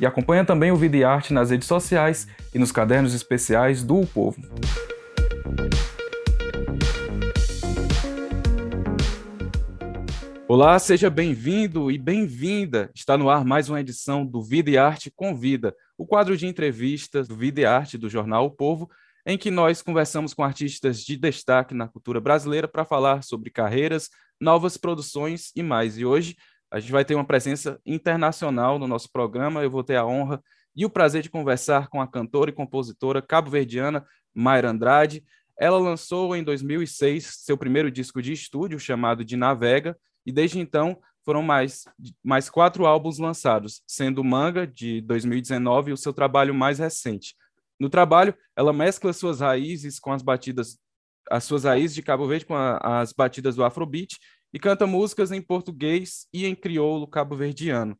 E acompanha também o Vida e Arte nas redes sociais e nos cadernos especiais do o Povo. Olá, seja bem-vindo e bem-vinda. Está no ar mais uma edição do Vida e Arte Convida, o quadro de entrevistas do Vida e Arte do jornal O Povo, em que nós conversamos com artistas de destaque na cultura brasileira para falar sobre carreiras, novas produções e mais. E hoje a gente vai ter uma presença internacional no nosso programa. Eu vou ter a honra e o prazer de conversar com a cantora e compositora cabo-verdiana Mayra Andrade. Ela lançou em 2006 seu primeiro disco de estúdio, chamado de Navega, e desde então foram mais, mais quatro álbuns lançados, sendo Manga, de 2019, o seu trabalho mais recente. No trabalho, ela mescla suas raízes com as batidas, as suas raízes de Cabo Verde com a, as batidas do Afrobeat e canta músicas em português e em crioulo cabo-verdiano.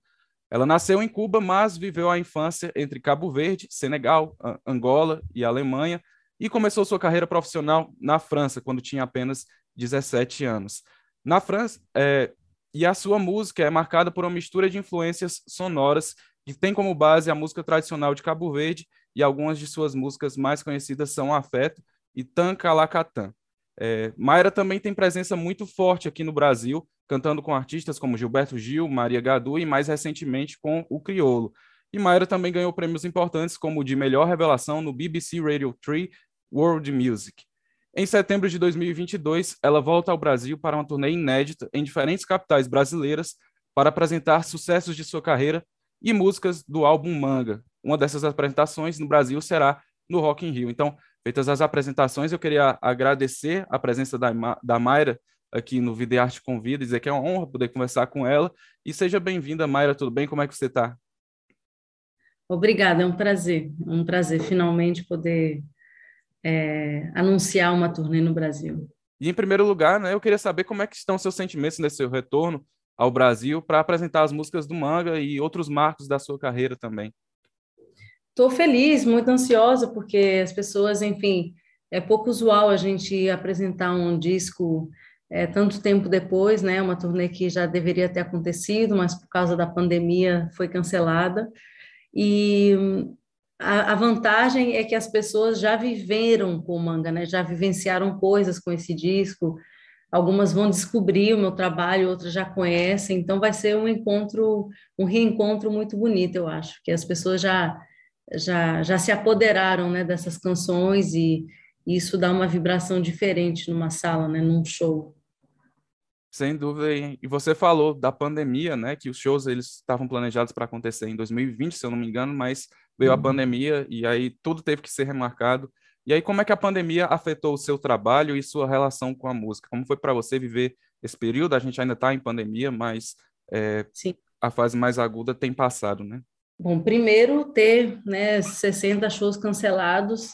Ela nasceu em Cuba, mas viveu a infância entre Cabo Verde, Senegal, Angola e Alemanha e começou sua carreira profissional na França, quando tinha apenas 17 anos. Na França, é, e a sua música é marcada por uma mistura de influências sonoras que tem como base a música tradicional de Cabo Verde e algumas de suas músicas mais conhecidas são Afeto e Tancalacatã. É, Mayra também tem presença muito forte aqui no Brasil, cantando com artistas como Gilberto Gil, Maria Gadu e mais recentemente com o Criolo. E Mayra também ganhou prêmios importantes como o de melhor revelação no BBC Radio 3 World Music. Em setembro de 2022, ela volta ao Brasil para uma turnê inédita em diferentes capitais brasileiras para apresentar sucessos de sua carreira e músicas do álbum Manga. Uma dessas apresentações no Brasil será no Rock in Rio. Então, Feitas as apresentações, eu queria agradecer a presença da, da Mayra aqui no Vida e Arte Convida, dizer que é uma honra poder conversar com ela. E seja bem-vinda, Mayra, tudo bem? Como é que você está? Obrigada, é um prazer, é um prazer finalmente poder é, anunciar uma turnê no Brasil. E em primeiro lugar, né, eu queria saber como é que estão seus sentimentos nesse seu retorno ao Brasil para apresentar as músicas do Manga e outros marcos da sua carreira também. Estou feliz, muito ansiosa, porque as pessoas, enfim, é pouco usual a gente apresentar um disco é, tanto tempo depois, né? Uma turnê que já deveria ter acontecido, mas por causa da pandemia foi cancelada. E a, a vantagem é que as pessoas já viveram com o manga, né? Já vivenciaram coisas com esse disco. Algumas vão descobrir o meu trabalho, outras já conhecem. Então vai ser um encontro, um reencontro muito bonito, eu acho, que as pessoas já já, já se apoderaram né, dessas canções e, e isso dá uma vibração diferente numa sala, né, num show. Sem dúvida. E você falou da pandemia, né? Que os shows eles estavam planejados para acontecer em 2020, se eu não me engano, mas veio uhum. a pandemia e aí tudo teve que ser remarcado. E aí, como é que a pandemia afetou o seu trabalho e sua relação com a música? Como foi para você viver esse período? A gente ainda está em pandemia, mas é, a fase mais aguda tem passado, né? Bom, primeiro ter né, 60 shows cancelados,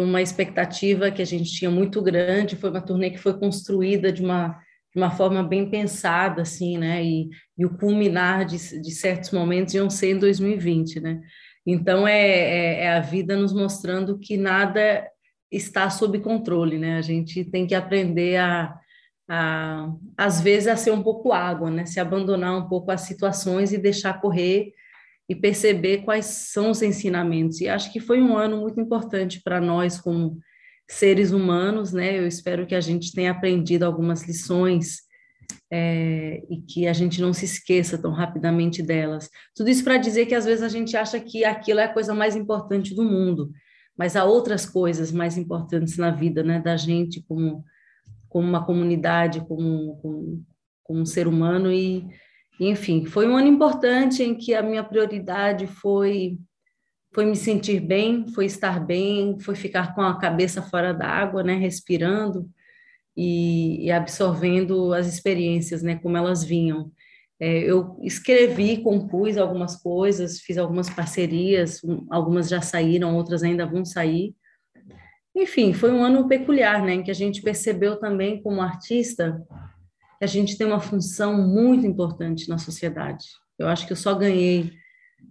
uma expectativa que a gente tinha muito grande, foi uma turnê que foi construída de uma, de uma forma bem pensada, assim, né, e, e o culminar de, de certos momentos iam ser em 2020, né, então é, é, é a vida nos mostrando que nada está sob controle, né, a gente tem que aprender a, a às vezes, a ser um pouco água, né, se abandonar um pouco as situações e deixar correr e perceber quais são os ensinamentos. E acho que foi um ano muito importante para nós como seres humanos, né? Eu espero que a gente tenha aprendido algumas lições é, e que a gente não se esqueça tão rapidamente delas. Tudo isso para dizer que às vezes a gente acha que aquilo é a coisa mais importante do mundo, mas há outras coisas mais importantes na vida, né? Da gente como como uma comunidade, como, como, como um ser humano e enfim, foi um ano importante em que a minha prioridade foi foi me sentir bem, foi estar bem, foi ficar com a cabeça fora d'água, né, respirando e, e, absorvendo as experiências, né, como elas vinham. É, eu escrevi, compus algumas coisas, fiz algumas parcerias, algumas já saíram, outras ainda vão sair. Enfim, foi um ano peculiar, né, em que a gente percebeu também como artista a gente tem uma função muito importante na sociedade. Eu acho que eu só ganhei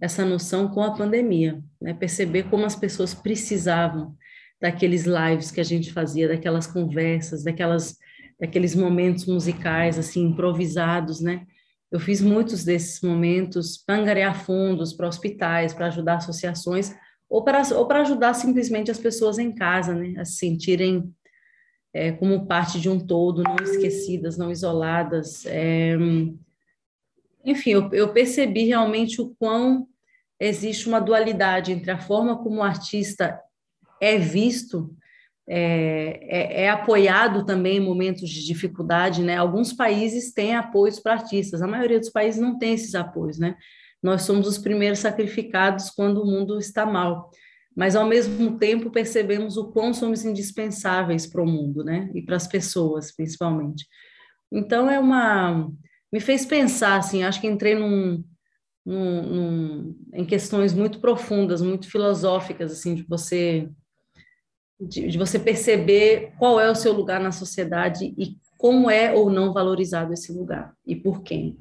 essa noção com a pandemia, né, perceber como as pessoas precisavam daqueles lives que a gente fazia, daquelas conversas, daquelas daqueles momentos musicais assim improvisados, né? Eu fiz muitos desses momentos para angariar fundos para hospitais, para ajudar associações ou para ou para ajudar simplesmente as pessoas em casa, né, a se sentirem é, como parte de um todo, não esquecidas, não isoladas. É, enfim, eu, eu percebi realmente o quão existe uma dualidade entre a forma como o artista é visto, é, é, é, apoiado também em momentos de dificuldade, né? Alguns países têm apoios para artistas, a maioria dos países não tem esses apoios, né? Nós somos os primeiros sacrificados quando o mundo está mal, mas ao mesmo tempo percebemos o quão somos indispensáveis para o mundo, né? E para as pessoas, principalmente. Então é uma me fez pensar assim, acho que entrei num, num, num, em questões muito profundas, muito filosóficas, assim, de você de, de, você perceber qual é o seu lugar na sociedade e como é ou não valorizado esse lugar e por quem.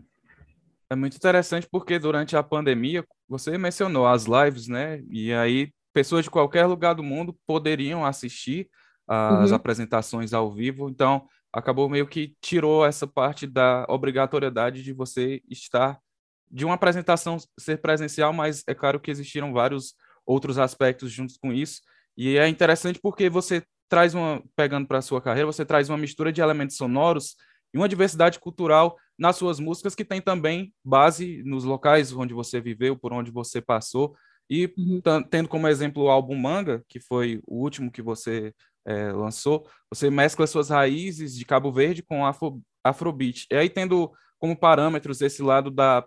É muito interessante porque durante a pandemia, você mencionou as lives, né? E aí pessoas de qualquer lugar do mundo poderiam assistir as uhum. apresentações ao vivo. Então, acabou meio que tirou essa parte da obrigatoriedade de você estar de uma apresentação ser presencial, mas é claro que existiram vários outros aspectos juntos com isso. E é interessante porque você traz uma, pegando para a sua carreira, você traz uma mistura de elementos sonoros e uma diversidade cultural nas suas músicas que tem também base nos locais onde você viveu, por onde você passou. E uhum. tendo como exemplo o álbum Manga, que foi o último que você é, lançou, você mescla suas raízes de Cabo Verde com afro, Afrobeat. E aí tendo como parâmetros esse lado da,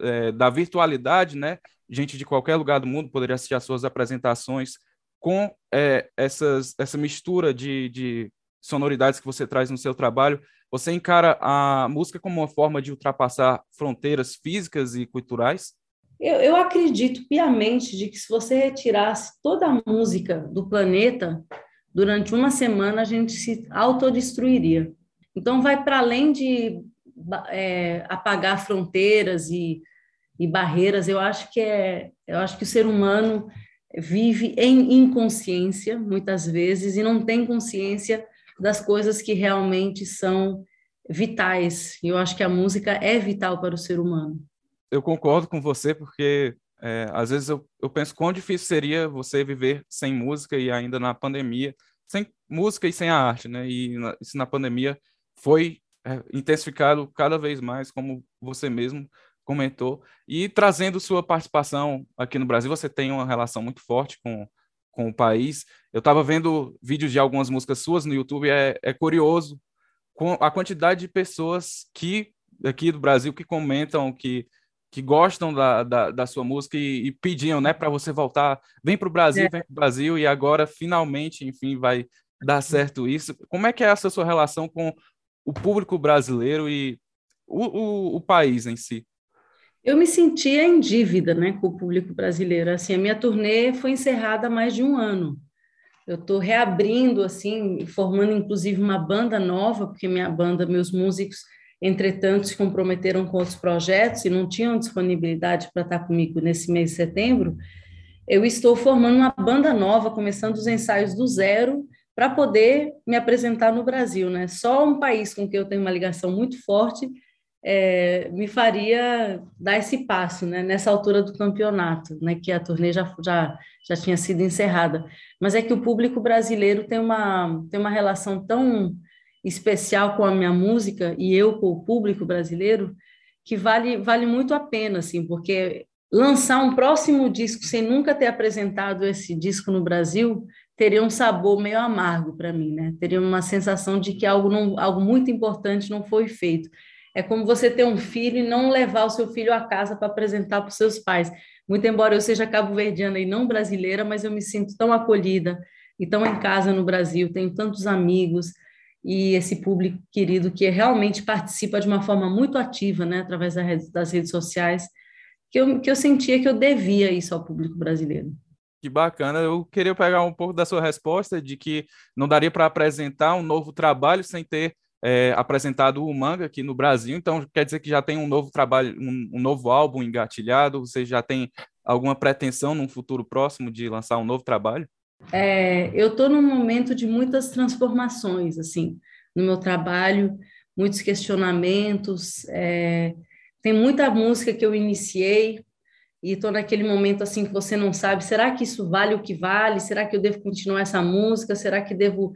é, da virtualidade, né? Gente de qualquer lugar do mundo poderia assistir às suas apresentações com é, essas, essa mistura de, de sonoridades que você traz no seu trabalho, você encara a música como uma forma de ultrapassar fronteiras físicas e culturais? Eu, eu, acredito piamente de que se você retirasse toda a música do planeta, durante uma semana a gente se autodestruiria. Então, vai para além de é, apagar fronteiras e, e barreiras. Eu acho que é, eu acho que o ser humano vive em inconsciência, muitas vezes, e não tem consciência das coisas que realmente são vitais. E eu acho que a música é vital para o ser humano. Eu concordo com você, porque é, às vezes eu, eu penso quão difícil seria você viver sem música e ainda na pandemia, sem música e sem a arte, né? E na, isso na pandemia foi é, intensificado cada vez mais, como você mesmo comentou, e trazendo sua participação aqui no Brasil, você tem uma relação muito forte com, com o país. Eu estava vendo vídeos de algumas músicas suas no YouTube, é, é curioso a quantidade de pessoas que aqui do Brasil que comentam, que, que gostam da, da, da sua música e, e pediam né, para você voltar, vem para o Brasil, é. vem para o Brasil, e agora finalmente, enfim, vai dar certo isso. Como é que é essa sua relação com o público brasileiro e o, o, o país em si? Eu me sentia em dívida né, com o público brasileiro. Assim, a minha turnê foi encerrada há mais de um ano. Eu estou reabrindo, assim, formando inclusive uma banda nova, porque minha banda, meus músicos, entretanto, se comprometeram com outros projetos e não tinham disponibilidade para estar comigo nesse mês de setembro. Eu estou formando uma banda nova, começando os ensaios do zero, para poder me apresentar no Brasil. Né? Só um país com que eu tenho uma ligação muito forte é, me faria dar esse passo, né, nessa altura do campeonato, né, que a turnê já, já, já tinha sido encerrada. Mas é que o público brasileiro tem uma, tem uma relação tão especial com a minha música e eu com o público brasileiro que vale, vale muito a pena, assim, porque lançar um próximo disco sem nunca ter apresentado esse disco no Brasil teria um sabor meio amargo para mim, né? Teria uma sensação de que algo, não, algo muito importante não foi feito. É como você ter um filho e não levar o seu filho a casa para apresentar para os seus pais. Muito embora eu seja cabo-verdiana e não brasileira, mas eu me sinto tão acolhida e tão em casa no Brasil, tenho tantos amigos. E esse público querido que realmente participa de uma forma muito ativa, né, através das redes sociais, que eu, que eu sentia que eu devia isso ao público brasileiro. Que bacana. Eu queria pegar um pouco da sua resposta de que não daria para apresentar um novo trabalho sem ter é, apresentado o manga aqui no Brasil. Então, quer dizer que já tem um novo trabalho, um, um novo álbum engatilhado? Você já tem alguma pretensão num futuro próximo de lançar um novo trabalho? É, eu estou num momento de muitas transformações, assim, no meu trabalho, muitos questionamentos. É, tem muita música que eu iniciei e estou naquele momento assim que você não sabe, será que isso vale o que vale? Será que eu devo continuar essa música? Será que devo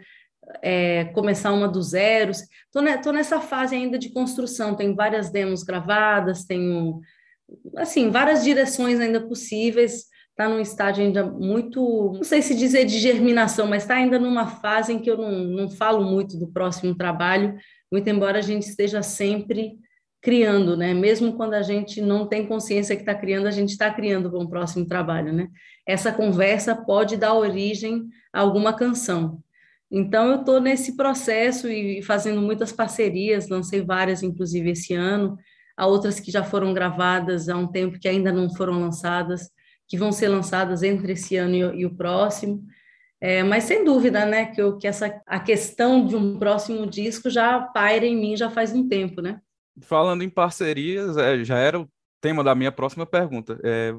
é, começar uma do zero. Estou ne, nessa fase ainda de construção, tenho várias demos gravadas, tenho, assim, várias direções ainda possíveis, está num estágio ainda muito, não sei se dizer de germinação, mas está ainda numa fase em que eu não, não falo muito do próximo trabalho, muito embora a gente esteja sempre criando, né? Mesmo quando a gente não tem consciência que está criando, a gente está criando para um próximo trabalho, né? Essa conversa pode dar origem a alguma canção. Então, eu estou nesse processo e fazendo muitas parcerias, lancei várias, inclusive, esse ano, há outras que já foram gravadas há um tempo que ainda não foram lançadas, que vão ser lançadas entre esse ano e, e o próximo. É, mas sem dúvida, né, que, eu, que essa, a questão de um próximo disco já paira em mim já faz um tempo, né? Falando em parcerias, é, já era o tema da minha próxima pergunta. É,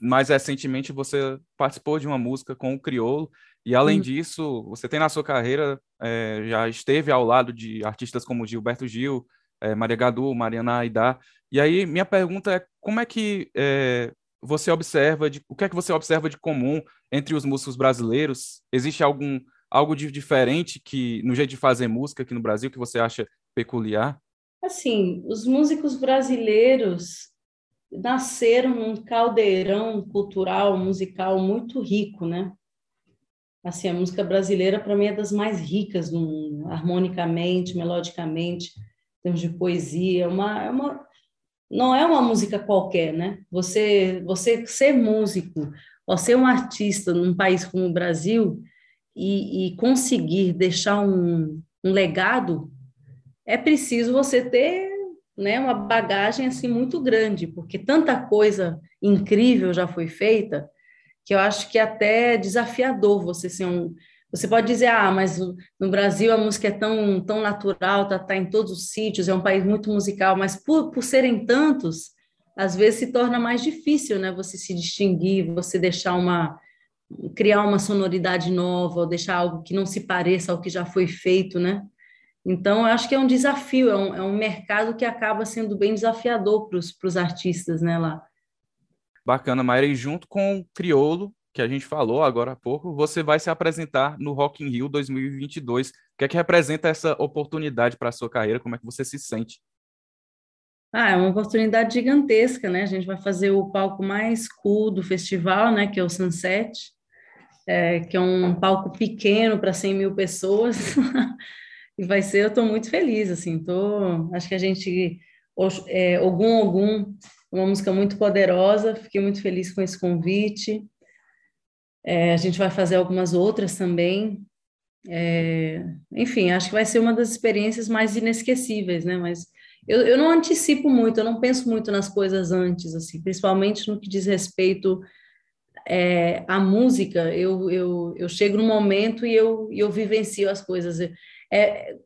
mais recentemente você participou de uma música com o Criolo, e além hum. disso, você tem na sua carreira, é, já esteve ao lado de artistas como Gilberto Gil, é, Maria Gadu, Mariana Aidá. E aí, minha pergunta é, como é que é, você observa, de, o que é que você observa de comum entre os músicos brasileiros? Existe algum algo de diferente que no jeito de fazer música aqui no Brasil que você acha peculiar? Assim, os músicos brasileiros nasceram num caldeirão cultural, musical muito rico, né? Assim, a música brasileira para mim é das mais ricas do mundo, harmonicamente, melodicamente, em termos de poesia, é uma, é uma não é uma música qualquer, né? Você você ser músico, ou ser um artista num país como o Brasil e, e conseguir deixar um, um legado, é preciso você ter né, uma bagagem assim muito grande, porque tanta coisa incrível já foi feita que eu acho que é até desafiador você ser um. Você pode dizer, ah, mas no Brasil a música é tão, tão natural, está tá em todos os sítios, é um país muito musical, mas por, por serem tantos, às vezes se torna mais difícil, né? Você se distinguir, você deixar uma criar uma sonoridade nova, ou deixar algo que não se pareça ao que já foi feito, né? Então, eu acho que é um desafio, é um, é um mercado que acaba sendo bem desafiador para os artistas, né, lá. Bacana, Mayra. E junto com o Criolo, que a gente falou agora há pouco, você vai se apresentar no Rock in Rio 2022. O que é que representa essa oportunidade para a sua carreira? Como é que você se sente? Ah, é uma oportunidade gigantesca, né? A gente vai fazer o palco mais cool do festival, né? Que é o Sunset, é, que é um palco pequeno para 100 mil pessoas. E vai ser, eu estou muito feliz, assim, tô, acho que a gente, é, Ogum Ogum, uma música muito poderosa, fiquei muito feliz com esse convite. É, a gente vai fazer algumas outras também. É, enfim, acho que vai ser uma das experiências mais inesquecíveis, né? Mas eu, eu não antecipo muito, eu não penso muito nas coisas antes, assim, principalmente no que diz respeito é, à música. Eu, eu, eu chego no momento e eu, eu vivencio as coisas é,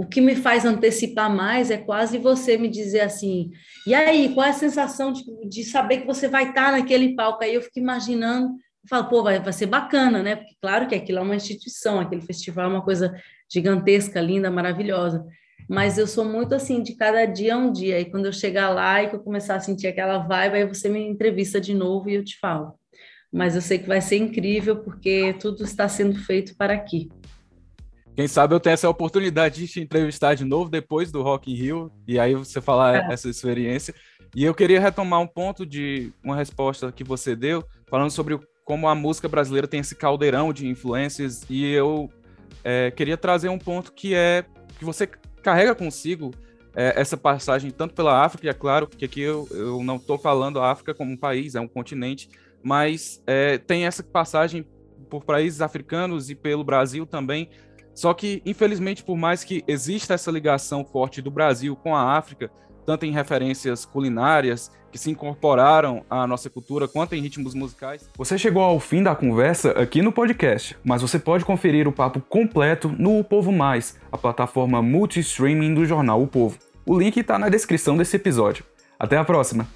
o que me faz antecipar mais é quase você me dizer assim, e aí, qual é a sensação de, de saber que você vai estar naquele palco? Aí eu fico imaginando, eu falo, pô, vai, vai ser bacana, né? Porque claro que aquilo é uma instituição, aquele festival é uma coisa gigantesca, linda, maravilhosa. Mas eu sou muito assim, de cada dia a um dia. E quando eu chegar lá e que eu começar a sentir aquela vibe, aí você me entrevista de novo e eu te falo. Mas eu sei que vai ser incrível, porque tudo está sendo feito para aqui. Quem sabe eu tenho essa oportunidade de te entrevistar de novo depois do Rock in Rio e aí você falar é. essa experiência. E eu queria retomar um ponto de uma resposta que você deu, falando sobre como a música brasileira tem esse caldeirão de influências e eu é, queria trazer um ponto que é que você carrega consigo é, essa passagem tanto pela África, e é claro que aqui eu, eu não estou falando a África como um país, é um continente, mas é, tem essa passagem por países africanos e pelo Brasil também, Só que, infelizmente, por mais que exista essa ligação forte do Brasil com a África, tanto em referências culinárias que se incorporaram à nossa cultura, quanto em ritmos musicais. Você chegou ao fim da conversa aqui no podcast, mas você pode conferir o papo completo no O Povo Mais, a plataforma multi-streaming do jornal O Povo. O link está na descrição desse episódio. Até a próxima!